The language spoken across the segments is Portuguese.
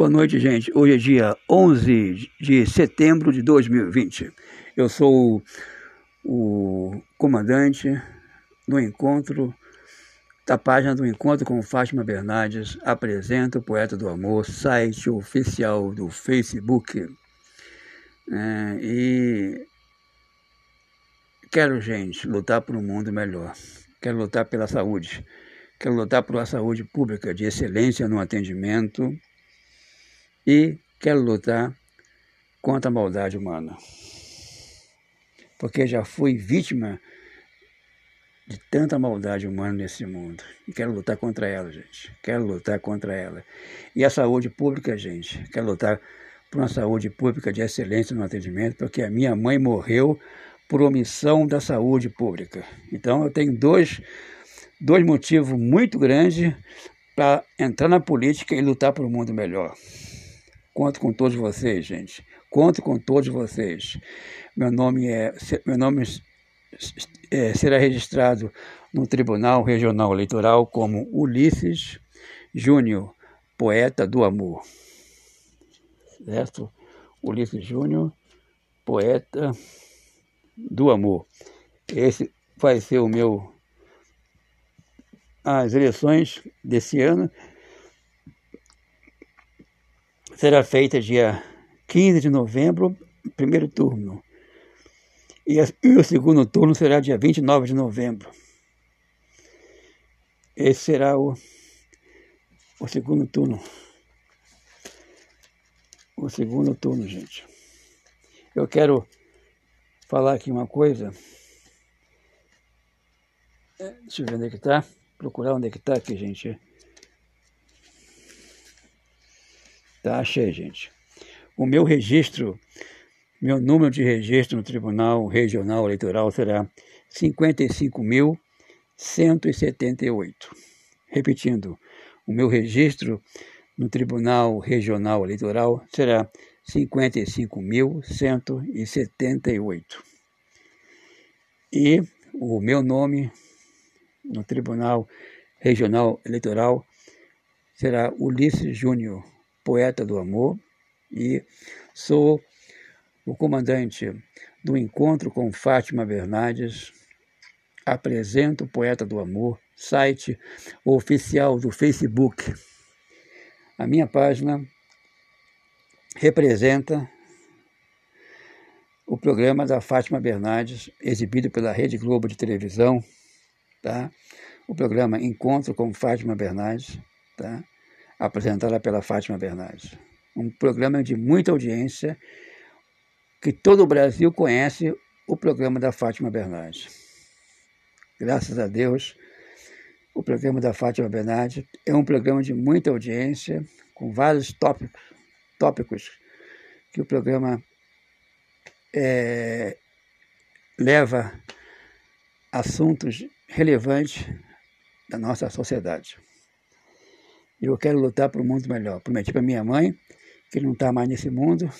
Boa noite, gente. Hoje é dia 11 de setembro de 2020. Eu sou o comandante do encontro, da página do Encontro com Fátima Bernardes, apresenta o Poeta do Amor, site oficial do Facebook. É, e quero, gente, lutar por um mundo melhor. Quero lutar pela saúde. Quero lutar por uma saúde pública de excelência no atendimento e quero lutar contra a maldade humana. Porque já fui vítima de tanta maldade humana nesse mundo. E quero lutar contra ela, gente. Quero lutar contra ela. E a saúde pública, gente. Quero lutar por uma saúde pública de excelência no atendimento, porque a minha mãe morreu por omissão da saúde pública. Então eu tenho dois, dois motivos muito grandes para entrar na política e lutar por um mundo melhor. Conto com todos vocês, gente. Conto com todos vocês. Meu nome é meu nome é, será registrado no Tribunal Regional Eleitoral como Ulisses Júnior, poeta do amor. Certo? Ulisses Júnior, poeta do amor. Esse vai ser o meu as eleições desse ano será feita dia 15 de novembro, primeiro turno. E, o segundo turno será dia 29 de novembro. Esse será o, o segundo turno. O segundo turno, gente. Eu quero falar aqui uma coisa. Deixa eu ver onde é que está. Procurar onde é que está aqui, gente. Tá, achei, gente. O meu registro, meu número de registro no Tribunal Regional Eleitoral será 55.178. Repetindo, o meu registro no Tribunal Regional Eleitoral será 55.178. E o meu nome no Tribunal Regional Eleitoral será Ulisses Júnior poeta do amor, e sou o comandante do encontro com Fátima Bernardes. Apresento o Poeta do Amor, site oficial do Facebook. A minha página representa o programa da Fátima Bernardes, exibido pela Rede Globo de televisão, tá? O programa Encontro com Fátima Bernardes, tá? Apresentada pela Fátima Bernardes. Um programa de muita audiência, que todo o Brasil conhece o programa da Fátima Bernardes. Graças a Deus, o programa da Fátima Bernardes é um programa de muita audiência, com vários tópicos, tópicos que o programa é, leva assuntos relevantes da nossa sociedade. Eu quero lutar por um mundo melhor. Prometi para minha mãe, que não está mais nesse mundo,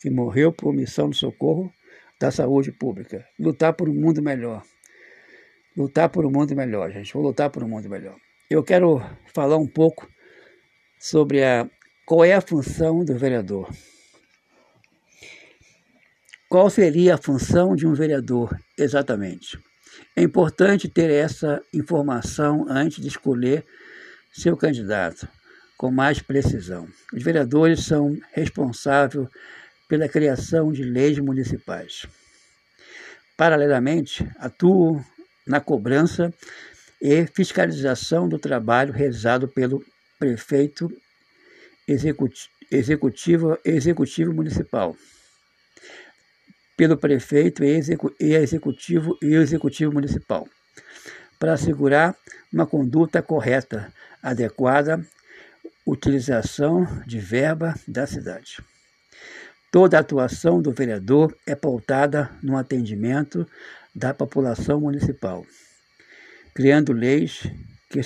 que morreu por omissão do socorro da saúde pública. Lutar por um mundo melhor. Lutar por um mundo melhor, gente. Vou lutar por um mundo melhor. Eu quero falar um pouco sobre a qual é a função do vereador. Qual seria a função de um vereador exatamente? É importante ter essa informação antes de escolher seu candidato com mais precisão. Os vereadores são responsáveis pela criação de leis municipais. Paralelamente, atuam na cobrança e fiscalização do trabalho realizado pelo prefeito executivo, executivo municipal, pelo prefeito e executivo e executivo municipal, para assegurar uma conduta correta adequada utilização de verba da cidade. Toda a atuação do vereador é pautada no atendimento da população municipal, criando leis que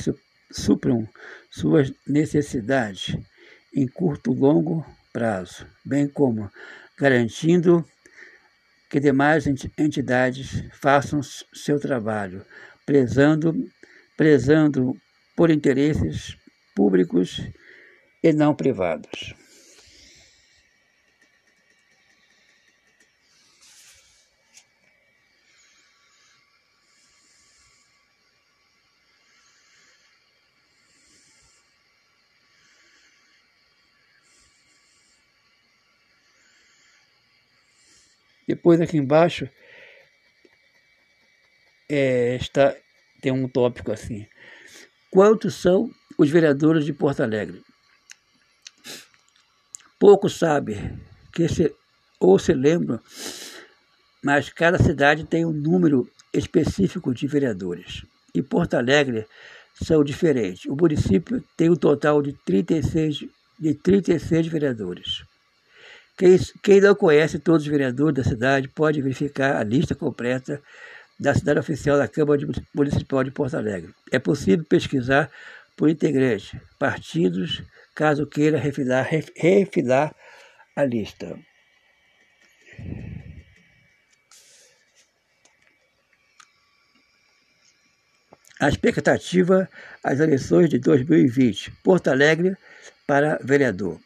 supram suas necessidades em curto e longo prazo, bem como garantindo que demais entidades façam seu trabalho, prezando, prezando por interesses públicos e não privados. Depois aqui embaixo é, está, tem um tópico assim. Quantos são os vereadores de Porto Alegre? Poucos sabem que se, ou se lembram, mas cada cidade tem um número específico de vereadores. E Porto Alegre são diferentes. O município tem um total de 36, de 36 vereadores. Quem, quem não conhece todos os vereadores da cidade pode verificar a lista completa da cidade oficial da Câmara Municipal de Porto Alegre. É possível pesquisar por integrante, partidos, caso queira refilar, refilar a lista. A expectativa às eleições de 2020, Porto Alegre para vereador.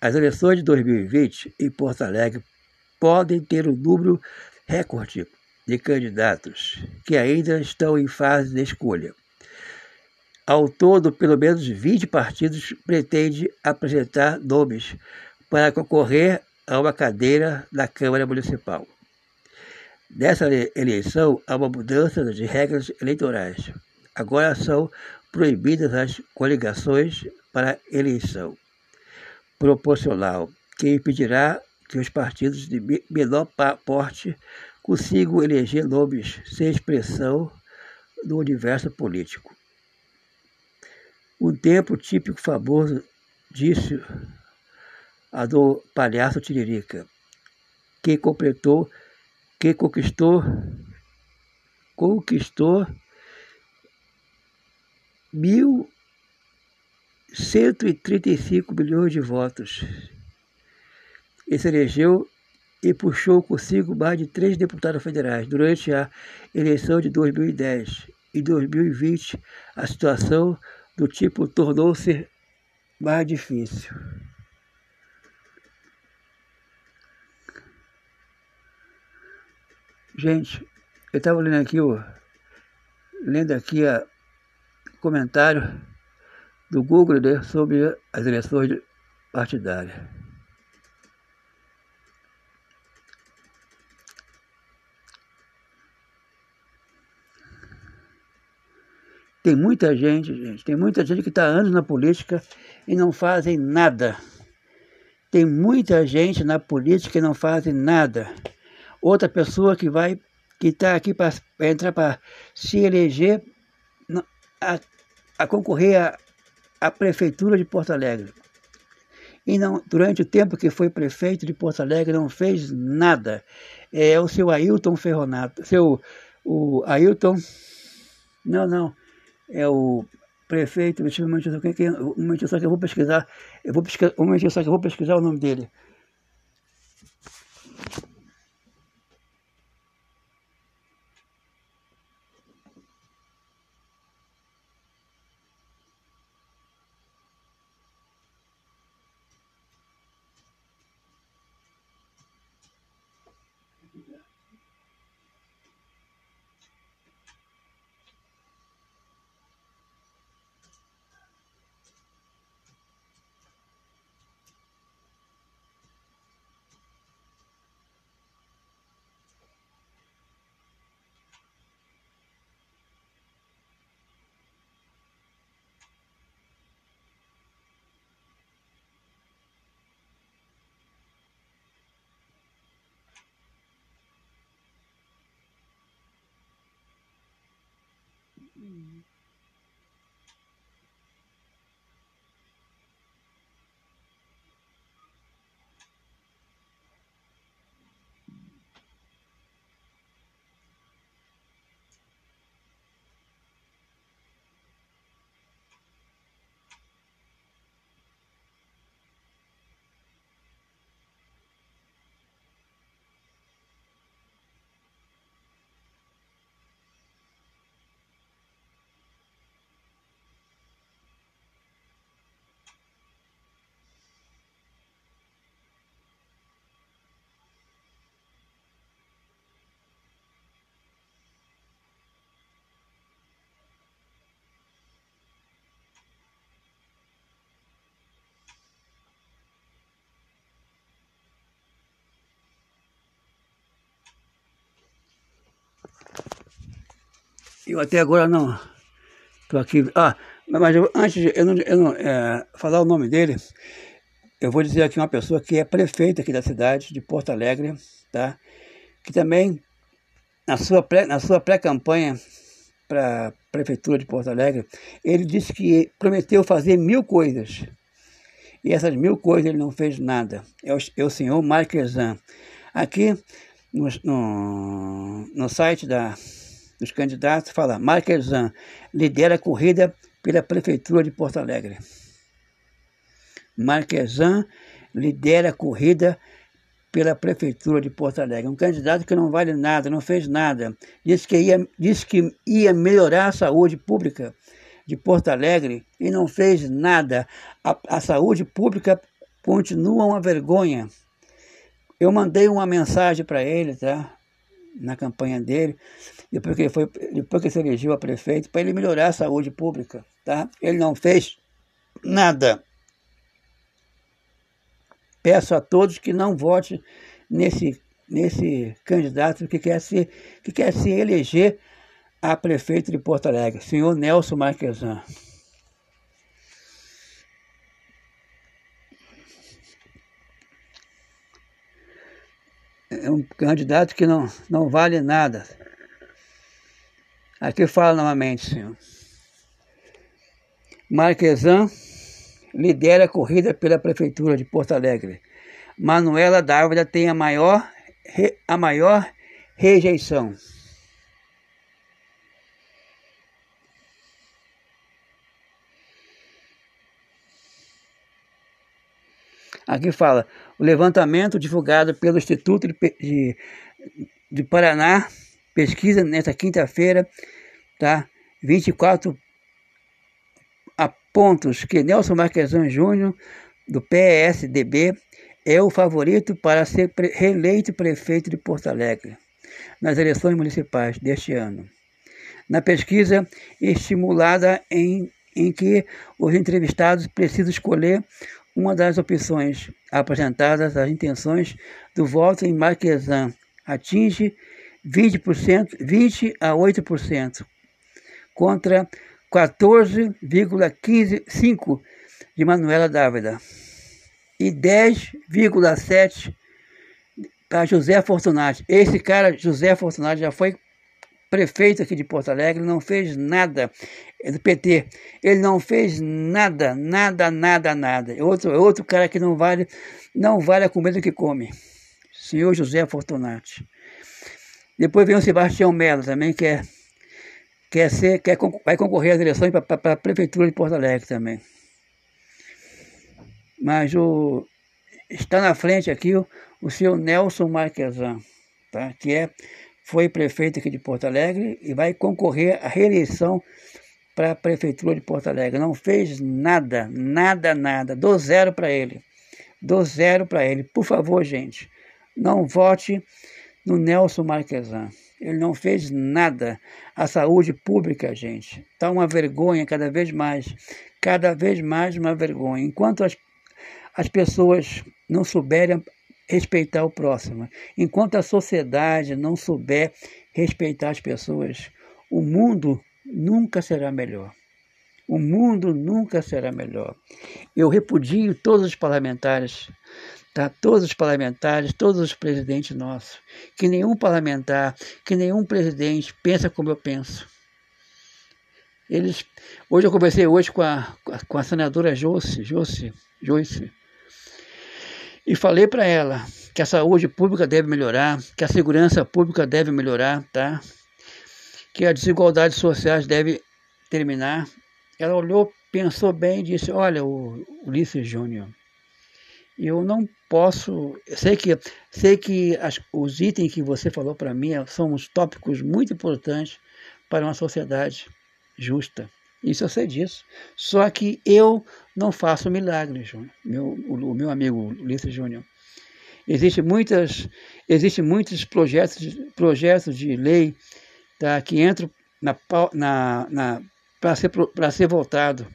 As eleições de 2020 em Porto Alegre podem ter um número recorde de candidatos que ainda estão em fase de escolha. Ao todo, pelo menos 20 partidos pretendem apresentar nomes para concorrer a uma cadeira na Câmara Municipal. Nessa eleição, há uma mudança de regras eleitorais. Agora são proibidas as coligações para eleição proporcional, que impedirá que os partidos de menor porte consigam eleger nomes sem expressão no universo político. Um tempo típico famoso disse a do palhaço Tiririca, que completou, que conquistou, conquistou mil 135 milhões de votos. Ele se elegeu e puxou consigo mais de três deputados federais. Durante a eleição de 2010 e 2020, a situação do tipo tornou-se mais difícil. Gente, eu estava lendo aqui, ó, lendo aqui o comentário do Google né, sobre as eleições partidárias. Tem muita gente, gente, tem muita gente que está anos na política e não fazem nada. Tem muita gente na política e não fazem nada. Outra pessoa que vai, que está aqui para entrar para se eleger, a, a concorrer a, a Prefeitura de Porto Alegre. E não, durante o tempo que foi prefeito de Porto Alegre, não fez nada. É o seu Ailton Ferronato. Seu, o Ailton. Não, não. É o prefeito. Deixa eu um momentinho, só que eu vou pesquisar. Eu vou pesquisar, um momentinho só que eu vou pesquisar o nome dele. Mm. Eu até agora não estou aqui. Ah, mas eu, antes de eu não, eu não é, falar o nome dele, eu vou dizer aqui uma pessoa que é prefeita aqui da cidade, de Porto Alegre, tá? Que também, na sua pré, na sua pré-campanha para a prefeitura de Porto Alegre, ele disse que prometeu fazer mil coisas. E essas mil coisas ele não fez nada. É o, é o senhor Marquesan. Aqui no, no, no site da dos candidatos, fala Marquesan lidera a corrida pela Prefeitura de Porto Alegre. Marquesan lidera a corrida pela Prefeitura de Porto Alegre. Um candidato que não vale nada, não fez nada. Disse que ia, disse que ia melhorar a saúde pública de Porto Alegre e não fez nada. A, a saúde pública continua uma vergonha. Eu mandei uma mensagem para ele, tá? Na campanha dele, depois que ele, foi, depois que ele se elegeu a prefeito, para ele melhorar a saúde pública. Tá? Ele não fez nada. Peço a todos que não votem nesse, nesse candidato que quer, se, que quer se eleger a prefeito de Porto Alegre, senhor Nelson Marquesan. É um candidato que não, não vale nada. Aqui fala novamente, senhor. Marquesan lidera a corrida pela Prefeitura de Porto Alegre. Manuela Dávila tem a maior, a maior rejeição. Aqui fala, o levantamento divulgado pelo Instituto de, de, de Paraná pesquisa nesta quinta-feira, tá? 24 pontos que Nelson Marquesan Júnior, do PSDB, é o favorito para ser reeleito prefeito de Porto Alegre nas eleições municipais deste ano. Na pesquisa estimulada em, em que os entrevistados precisam escolher uma das opções apresentadas, as intenções do voto em Marquesan atinge 20%, 20 a 8%, contra 14,5% de Manuela Dávila e 10,7% para José Fortunati. Esse cara, José Fortunati, já foi prefeito aqui de Porto Alegre, não fez nada é do PT. Ele não fez nada, nada, nada, nada. É outro, é outro cara que não vale, não vale a comida que come. Senhor José Fortunati. Depois vem o Sebastião Melo também, que é, quer ser, quer, vai concorrer às eleições para a Prefeitura de Porto Alegre também. Mas o, está na frente aqui o, o senhor Nelson Marquesan, tá? que é, foi prefeito aqui de Porto Alegre e vai concorrer à reeleição para a Prefeitura de Porto Alegre. Não fez nada, nada, nada. Dou zero para ele. Dou zero para ele. Por favor, gente, não vote no Nelson Marquesan. Ele não fez nada. A saúde pública, gente, está uma vergonha cada vez mais. Cada vez mais uma vergonha. Enquanto as, as pessoas não souberem respeitar o próximo, enquanto a sociedade não souber respeitar as pessoas, o mundo nunca será melhor. O mundo nunca será melhor. Eu repudio todos os parlamentares tá? todos os parlamentares, todos os presidentes nossos, que nenhum parlamentar, que nenhum presidente pensa como eu penso. Eles, hoje eu conversei hoje com a, com a senadora Joyce, Joyce, Joyce e falei para ela que a saúde pública deve melhorar, que a segurança pública deve melhorar, tá? que as desigualdades sociais devem terminar. Ela olhou, pensou bem e disse, olha, Ulisses Júnior, eu não posso. Sei que, sei que as, os itens que você falou para mim são uns tópicos muito importantes para uma sociedade justa. Isso eu sei disso. Só que eu não faço milagres, meu, o, meu amigo Ulisses Júnior. Existem muitas, existe muitos projetos, projetos de lei tá, que entram na, na, na para ser, ser votado.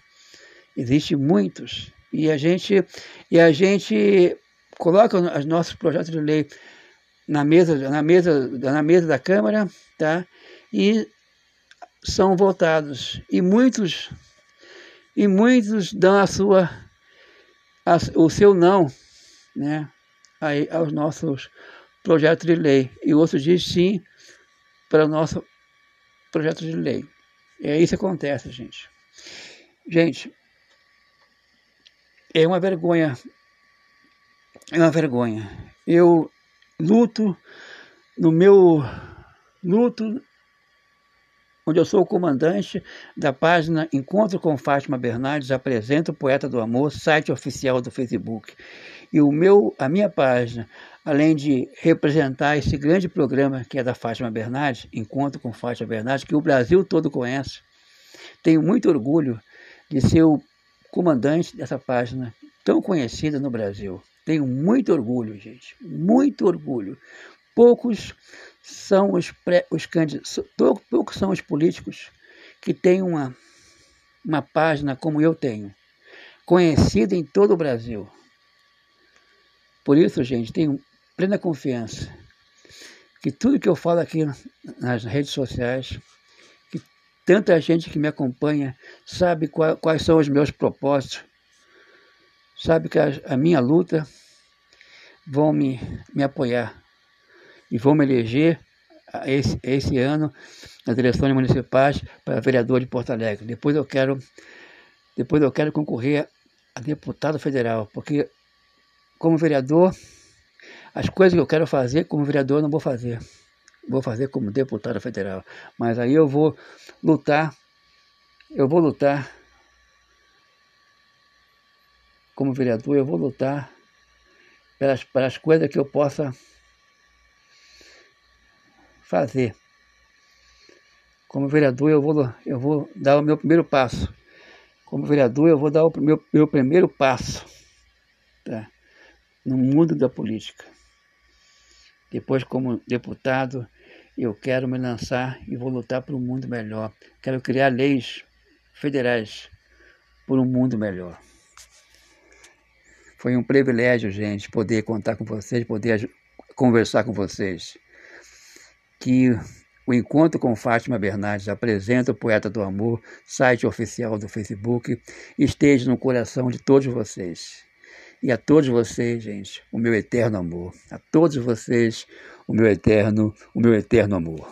Existem muitos. E a gente, e a gente coloca os nossos projetos de lei na mesa, na mesa, na mesa da Câmara, tá? E são votados e muitos e muitos dão a sua a, o seu não, né, aí aos nossos projetos de lei e outros dizem sim para o nosso projeto de lei. É isso que acontece, gente. Gente, é uma vergonha. É uma vergonha. Eu luto no meu luto onde eu sou o comandante da página Encontro com Fátima Bernardes, apresento o Poeta do Amor, site oficial do Facebook. E o meu, a minha página, além de representar esse grande programa que é da Fátima Bernardes, Encontro com Fátima Bernardes, que o Brasil todo conhece, tenho muito orgulho de ser o comandante dessa página tão conhecida no Brasil. Tenho muito orgulho, gente, muito orgulho. Poucos são os, pré, os candidatos, poucos são os políticos que têm uma, uma página como eu tenho, conhecida em todo o Brasil. Por isso, gente, tenho plena confiança que tudo que eu falo aqui nas redes sociais, que tanta gente que me acompanha sabe qual, quais são os meus propósitos, sabe que a, a minha luta vão me, me apoiar e vão me eleger esse, esse ano nas eleições municipais para vereador de Porto Alegre. Depois eu quero, depois eu quero concorrer a deputado federal, porque como vereador, as coisas que eu quero fazer como vereador eu não vou fazer. Vou fazer como deputado federal. Mas aí eu vou lutar, eu vou lutar como vereador, eu vou lutar pelas, pelas coisas que eu possa fazer. Como vereador, eu vou, eu vou dar o meu primeiro passo. Como vereador, eu vou dar o meu, meu primeiro passo tá? no mundo da política. Depois, como deputado, eu quero me lançar e vou lutar por um mundo melhor. Quero criar leis federais por um mundo melhor. Foi um privilégio, gente, poder contar com vocês, poder conversar com vocês que o Encontro com Fátima Bernardes apresenta o Poeta do Amor, site oficial do Facebook, esteja no coração de todos vocês. E a todos vocês, gente, o meu eterno amor. A todos vocês, o meu eterno, o meu eterno amor.